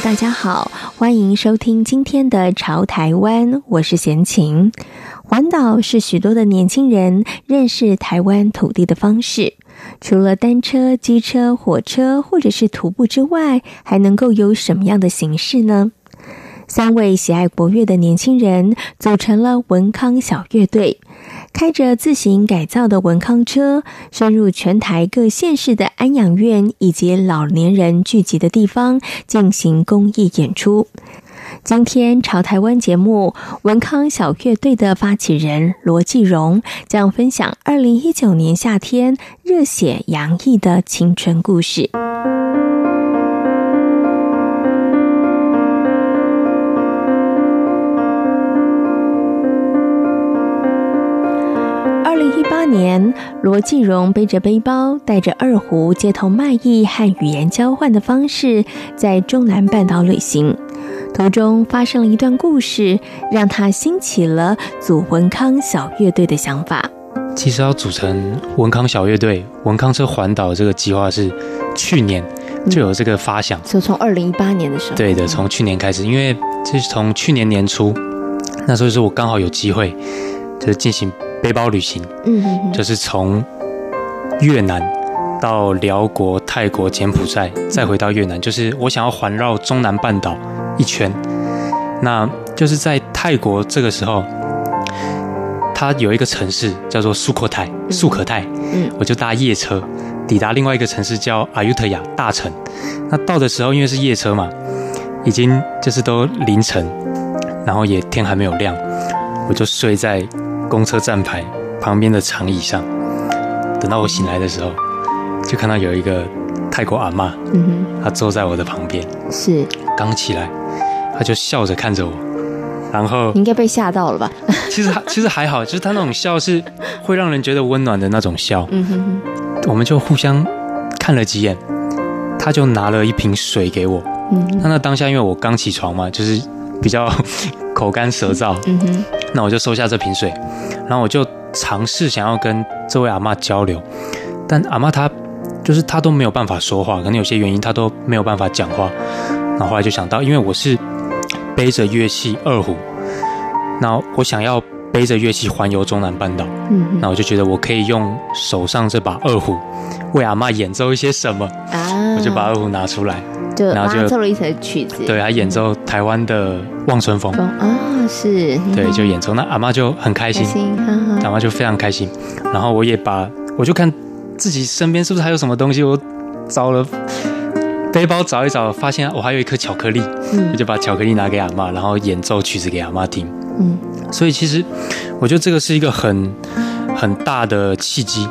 大家好，欢迎收听今天的《潮台湾》，我是闲情。环岛是许多的年轻人认识台湾土地的方式。除了单车、机车、火车或者是徒步之外，还能够有什么样的形式呢？三位喜爱国乐的年轻人组成了文康小乐队，开着自行改造的文康车，深入全台各县市的安养院以及老年人聚集的地方进行公益演出。今天《潮台湾》节目，文康小乐队的发起人罗继荣将分享二零一九年夏天热血洋溢的青春故事。年，罗继荣背着背包，带着二胡，街头卖艺和语言交换的方式，在中南半岛旅行。途中发生了一段故事，让他兴起了组文康小乐队的想法。其实要组成文康小乐队、文康车环岛这个计划是去年就有这个发想，就从二零一八年的时候。对的，从去年开始，因为这是从去年年初，那时候是我刚好有机会，就是进行背包旅行，嗯哼哼，就是从越南到辽国、泰国、柬埔寨，再回到越南，就是我想要环绕中南半岛。一圈，那就是在泰国这个时候，它有一个城市叫做素可泰，素可泰，嗯，我就搭夜车抵达另外一个城市叫阿尤特亚大城。那到的时候，因为是夜车嘛，已经就是都凌晨，然后也天还没有亮，我就睡在公车站牌旁边的长椅上。等到我醒来的时候，就看到有一个泰国阿嬷，嗯哼，她坐在我的旁边，是刚起来。她就笑着看着我，然后你应该被吓到了吧？其实其实还好，就是她那种笑是会让人觉得温暖的那种笑。嗯哼哼。我们就互相看了几眼，她就拿了一瓶水给我。嗯。那那当下因为我刚起床嘛，就是比较 口干舌燥。嗯哼。那我就收下这瓶水，然后我就尝试想要跟这位阿嬷交流，但阿嬷她就是她都没有办法说话，可能有些原因她都没有办法讲话。然后后来就想到，因为我是。背着乐器二胡，那我想要背着乐器环游中南半岛，嗯，那我就觉得我可以用手上这把二胡为阿嬷演奏一些什么啊，我就把二胡拿出来，就然后就奏了一首曲子，对，还演奏台湾的《望春风》啊，是，对，就演奏，那阿妈就很开心，开心呵呵，阿妈就非常开心，然后我也把，我就看自己身边是不是还有什么东西，我找了。背包找一找，发现我还有一颗巧克力，嗯，我就把巧克力拿给阿妈，然后演奏曲子给阿妈听，嗯，所以其实我觉得这个是一个很很大的契机，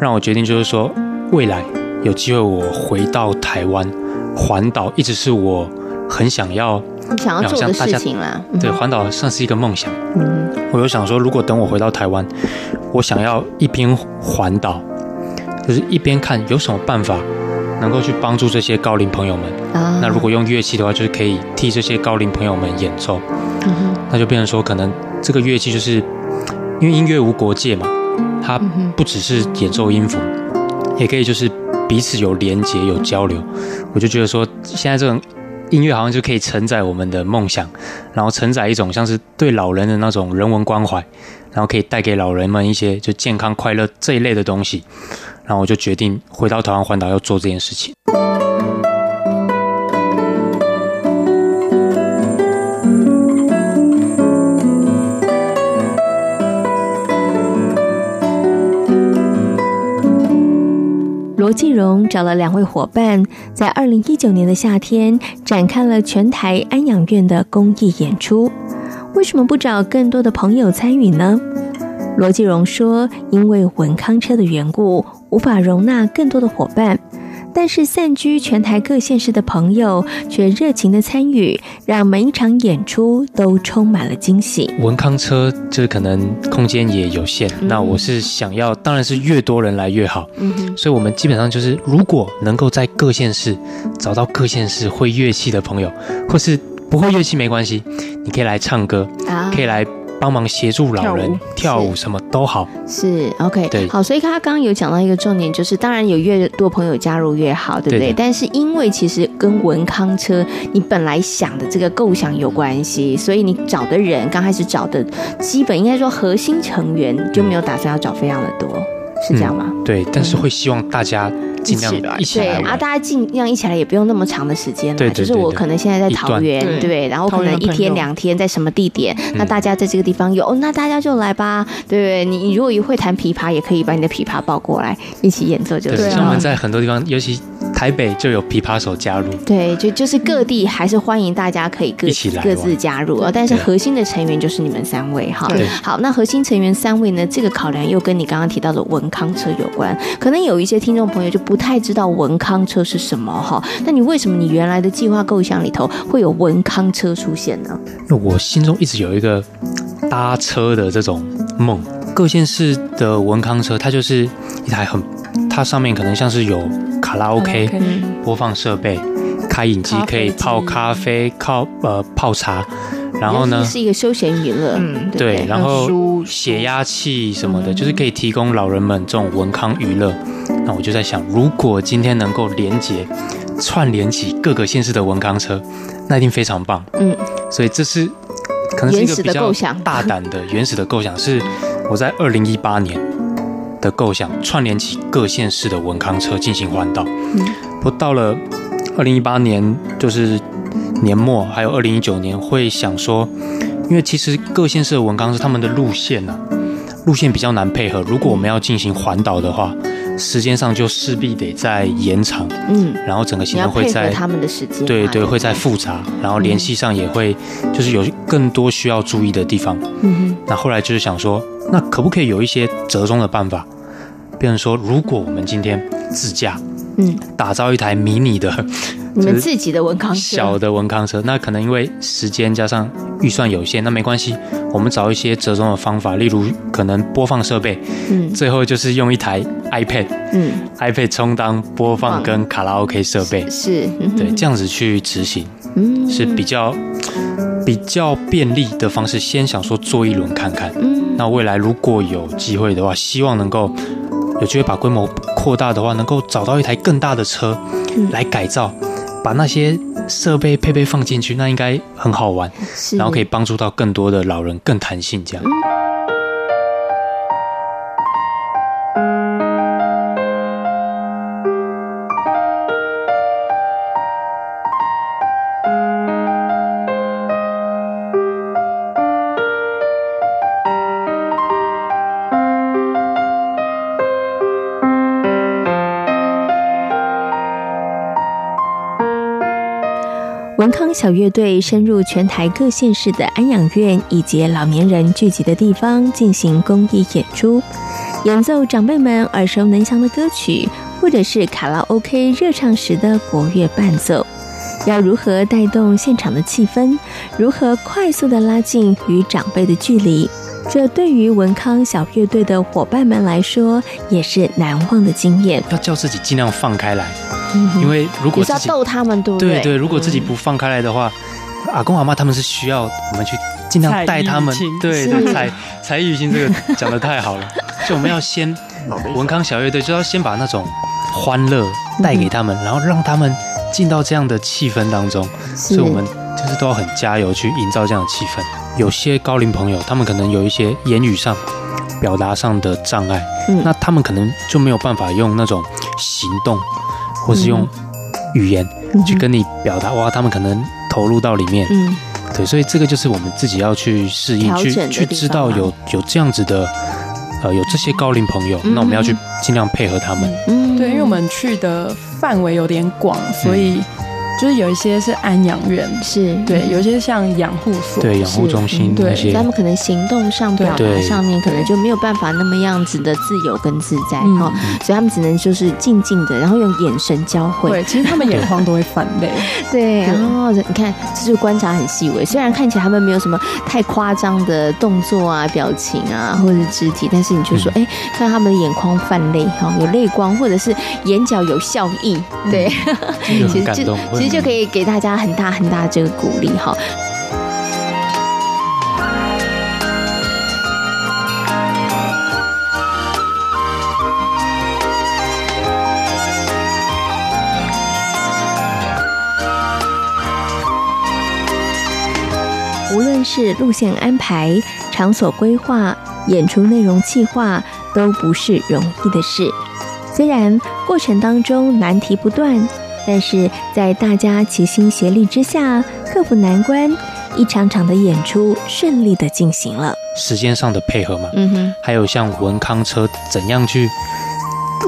让我决定就是说，未来有机会我回到台湾环岛，一直是我很想要想要做的事情啦。对，环岛算是一个梦想，嗯，我就想说，如果等我回到台湾，我想要一边环岛，就是一边看有什么办法。能够去帮助这些高龄朋友们，啊，那如果用乐器的话，就是可以替这些高龄朋友们演奏，嗯哼，那就变成说，可能这个乐器就是因为音乐无国界嘛，它不只是演奏音符，也可以就是彼此有连接、有交流。我就觉得说，现在这种音乐好像就可以承载我们的梦想，然后承载一种像是对老人的那种人文关怀，然后可以带给老人们一些就健康快乐这一类的东西。然后我就决定回到台湾环岛要做这件事情。罗继荣找了两位伙伴，在二零一九年的夏天展开了全台安养院的公益演出。为什么不找更多的朋友参与呢？罗继荣说：“因为文康车的缘故。”无法容纳更多的伙伴，但是散居全台各县市的朋友却热情的参与，让每一场演出都充满了惊喜。文康车这可能空间也有限，嗯、那我是想要，当然是越多人来越好。嗯哼，所以我们基本上就是，如果能够在各县市找到各县市会乐器的朋友，或是不会乐器没关系，你可以来唱歌，啊、可以来。帮忙协助老人跳舞，什么都好，是 OK。对，好，所以他刚刚有讲到一个重点，就是当然有越多朋友加入越好，对不对？对。但是因为其实跟文康车你本来想的这个构想有关系，所以你找的人刚开始找的基本应该说核心成员就没有打算要找非常的多，是这样吗？嗯、对，但是会希望大家。尽量一起来，对啊，大家尽量一起来，也不用那么长的时间对。就是我可能现在在桃园，对，然后可能一天两天在什么地点，那大家在这个地方有，哦，那大家就来吧。对，你如果也会弹琵琶，也可以把你的琵琶抱过来一起演奏，就是。对，像我们在很多地方，尤其。台北就有琵琶手加入，对，就就是各地还是欢迎大家可以各一起来各自加入啊，但是核心的成员就是你们三位哈。对，好，那核心成员三位呢，这个考量又跟你刚刚提到的文康车有关，可能有一些听众朋友就不太知道文康车是什么哈。那你为什么你原来的计划构想里头会有文康车出现呢？那我心中一直有一个搭车的这种梦，各县市的文康车，它就是一台很。它上面可能像是有卡拉 OK 播放设备、开饮机可以泡咖啡、泡呃泡茶，然后呢是一个休闲娱乐，嗯，对，然后血压器什么的，就是可以提供老人们这种文康娱乐。那我就在想，如果今天能够连接串联起各个县市的文康车，那一定非常棒。嗯，所以这是可能是一个比较大胆的原始的构想，是我在二零一八年。的构想串联起各县市的文康车进行环岛，嗯，不到了二零一八年就是年末，还有二零一九年会想说，因为其实各县市的文康是他们的路线呢、啊，路线比较难配合。如果我们要进行环岛的话，时间上就势必得再延长，嗯，然后整个行程会在他们的时间，对对，会再复杂，然后联系上也会就是有更多需要注意的地方，嗯哼。那后来就是想说。那可不可以有一些折中的办法？比如说，如果我们今天自驾，嗯，打造一台迷你的，你们自己的文康车，小的文康车，那可能因为时间加上预算有限，那没关系，我们找一些折中的方法，例如可能播放设备，嗯，最后就是用一台 iPad，嗯，iPad 充当播放跟卡拉 OK 设备，是，对，这样子去执行，嗯，是比较。比较便利的方式，先想说做一轮看看。嗯，那未来如果有机会的话，希望能够有机会把规模扩大的话，能够找到一台更大的车来改造，把那些设备配备放进去，那应该很好玩，然后可以帮助到更多的老人更弹性这样。文康小乐队深入全台各县市的安养院以及老年人聚集的地方进行公益演出，演奏长辈们耳熟能详的歌曲，或者是卡拉 OK 热唱时的国乐伴奏。要如何带动现场的气氛？如何快速地拉近与长辈的距离？这对于文康小乐队的伙伴们来说，也是难忘的经验。要叫自己尽量放开来，因为如果是要逗他们，对不对？对对，如果自己不放开来的话，嗯、阿公阿妈他们是需要我们去尽量带他们。对对，才才艺兴这个讲的太好了，就我们要先文康小乐队就要先把那种欢乐带给他们，嗯、然后让他们进到这样的气氛当中，是所以我们就是都要很加油去营造这样的气氛。有些高龄朋友，他们可能有一些言语上、表达上的障碍，嗯，那他们可能就没有办法用那种行动，或是用语言去跟你表达。哇，他们可能投入到里面，嗯，对，所以这个就是我们自己要去适应，去去知道有有这样子的，呃，有这些高龄朋友，那我们要去尽量配合他们。嗯，对，因为我们去的范围有点广，所以。就是有一些是安养院，是对，有一些像养护所，对，养护中心那些，他们可能行动上、表达上面可能就没有办法那么样子的自由跟自在哈，所以他们只能就是静静的，然后用眼神交汇。对，其实他们眼眶都会泛泪。对，然后你看，这就观察很细微，虽然看起来他们没有什么太夸张的动作啊、表情啊，或者是肢体，但是你就说，哎，看他们的眼眶泛泪哈，有泪光，或者是眼角有笑意，对，其实就其实就可以给大家很大很大的这个鼓励哈。无论是路线安排、场所规划、演出内容计划，都不是容易的事。虽然过程当中难题不断，但是在大家齐心协力之下，克服难关，一场场的演出顺利的进行了。时间上的配合嘛，嗯哼，还有像文康车怎样去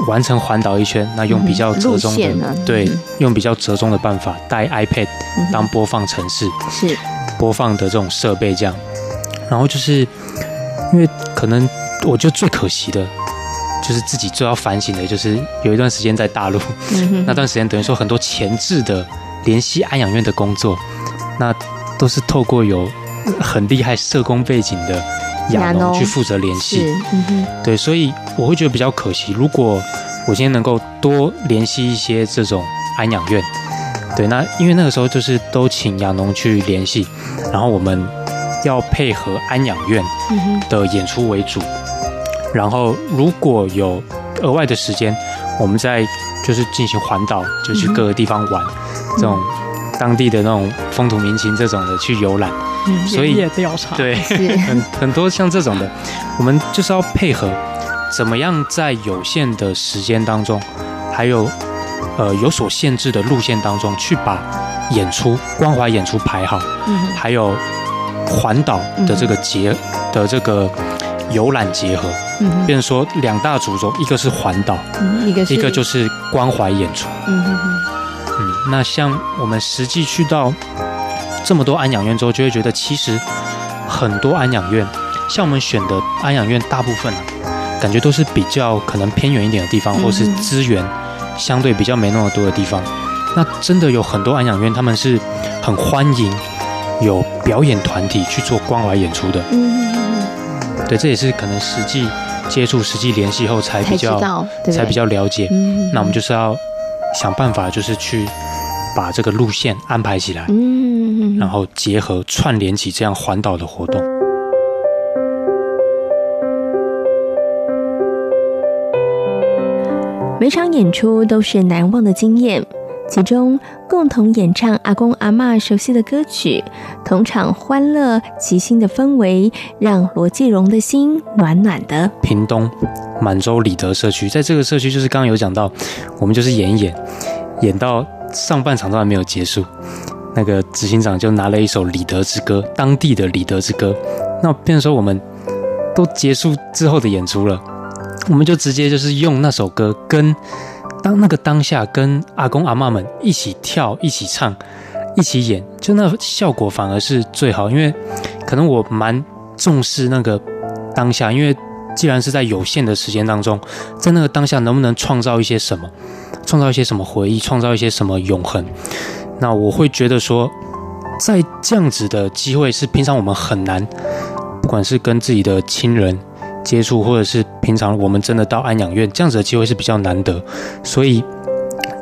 完成环岛一圈，那用比较折中的，嗯、对，用比较折中的办法，带 iPad 当播放程式，是。播放的这种设备，这样，然后就是因为可能，我觉得最可惜的，就是自己最要反省的，就是有一段时间在大陆，那段时间等于说很多前置的联系安养院的工作，那都是透过有很厉害社工背景的亚农去负责联系，对，所以我会觉得比较可惜。如果我今天能够多联系一些这种安养院。对，那因为那个时候就是都请亚农去联系，然后我们要配合安养院的演出为主，然后如果有额外的时间，我们再就是进行环岛，就去各个地方玩，这种当地的那种风土民情这种的去游览，所以调查。对很很多像这种的，我们就是要配合，怎么样在有限的时间当中，还有。呃，有所限制的路线当中，去把演出关怀演出排好，嗯，还有环岛的这个结、嗯、的这个游览结合，嗯，变成说两大主轴，一个是环岛，嗯，一个是一个就是关怀演出，嗯嗯嗯，那像我们实际去到这么多安养院之后，就会觉得其实很多安养院，像我们选的安养院，大部分感觉都是比较可能偏远一点的地方，嗯、或是资源。相对比较没那么多的地方，那真的有很多安养院，他们是很欢迎有表演团体去做关怀演出的。嗯嗯嗯。对，这也是可能实际接触、实际联系后才比较才，才比较了解。嗯。那我们就是要想办法，就是去把这个路线安排起来。嗯。然后结合串联起这样环岛的活动。每场演出都是难忘的经验，其中共同演唱阿公阿嬷熟悉的歌曲，同场欢乐齐心的氛围，让罗继荣的心暖暖的。屏东满洲里德社区，在这个社区就是刚刚有讲到，我们就是演演，演到上半场都还没有结束，那个执行长就拿了一首里德之歌，当地的里德之歌，那变成说我们都结束之后的演出了。我们就直接就是用那首歌跟当那个当下跟阿公阿嬷们一起跳、一起唱、一起演，就那效果反而是最好。因为可能我蛮重视那个当下，因为既然是在有限的时间当中，在那个当下能不能创造一些什么，创造一些什么回忆，创造一些什么永恒，那我会觉得说，在这样子的机会是平常我们很难，不管是跟自己的亲人。接触，或者是平常我们真的到安养院这样子的机会是比较难得，所以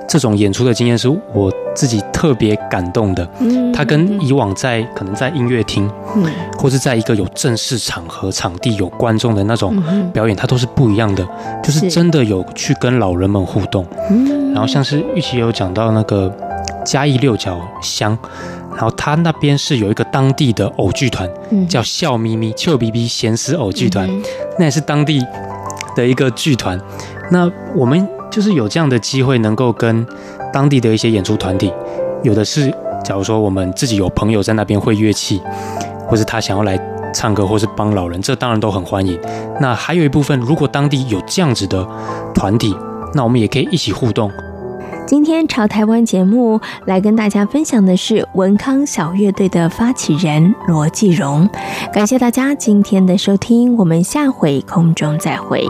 这种演出的经验是我自己特别感动的。嗯，它跟以往在可能在音乐厅，嗯，或是在一个有正式场合、场地有观众的那种表演，它都是不一样的。就是真的有去跟老人们互动，嗯，然后像是玉琪有讲到那个嘉义六角乡。然后他那边是有一个当地的偶剧团，叫笑咪咪、俏咪咪闲思偶剧团，那也是当地的一个剧团。那我们就是有这样的机会，能够跟当地的一些演出团体，有的是，假如说我们自己有朋友在那边会乐器，或是他想要来唱歌，或是帮老人，这当然都很欢迎。那还有一部分，如果当地有这样子的团体，那我们也可以一起互动。今天潮台湾节目来跟大家分享的是文康小乐队的发起人罗继荣。感谢大家今天的收听，我们下回空中再会。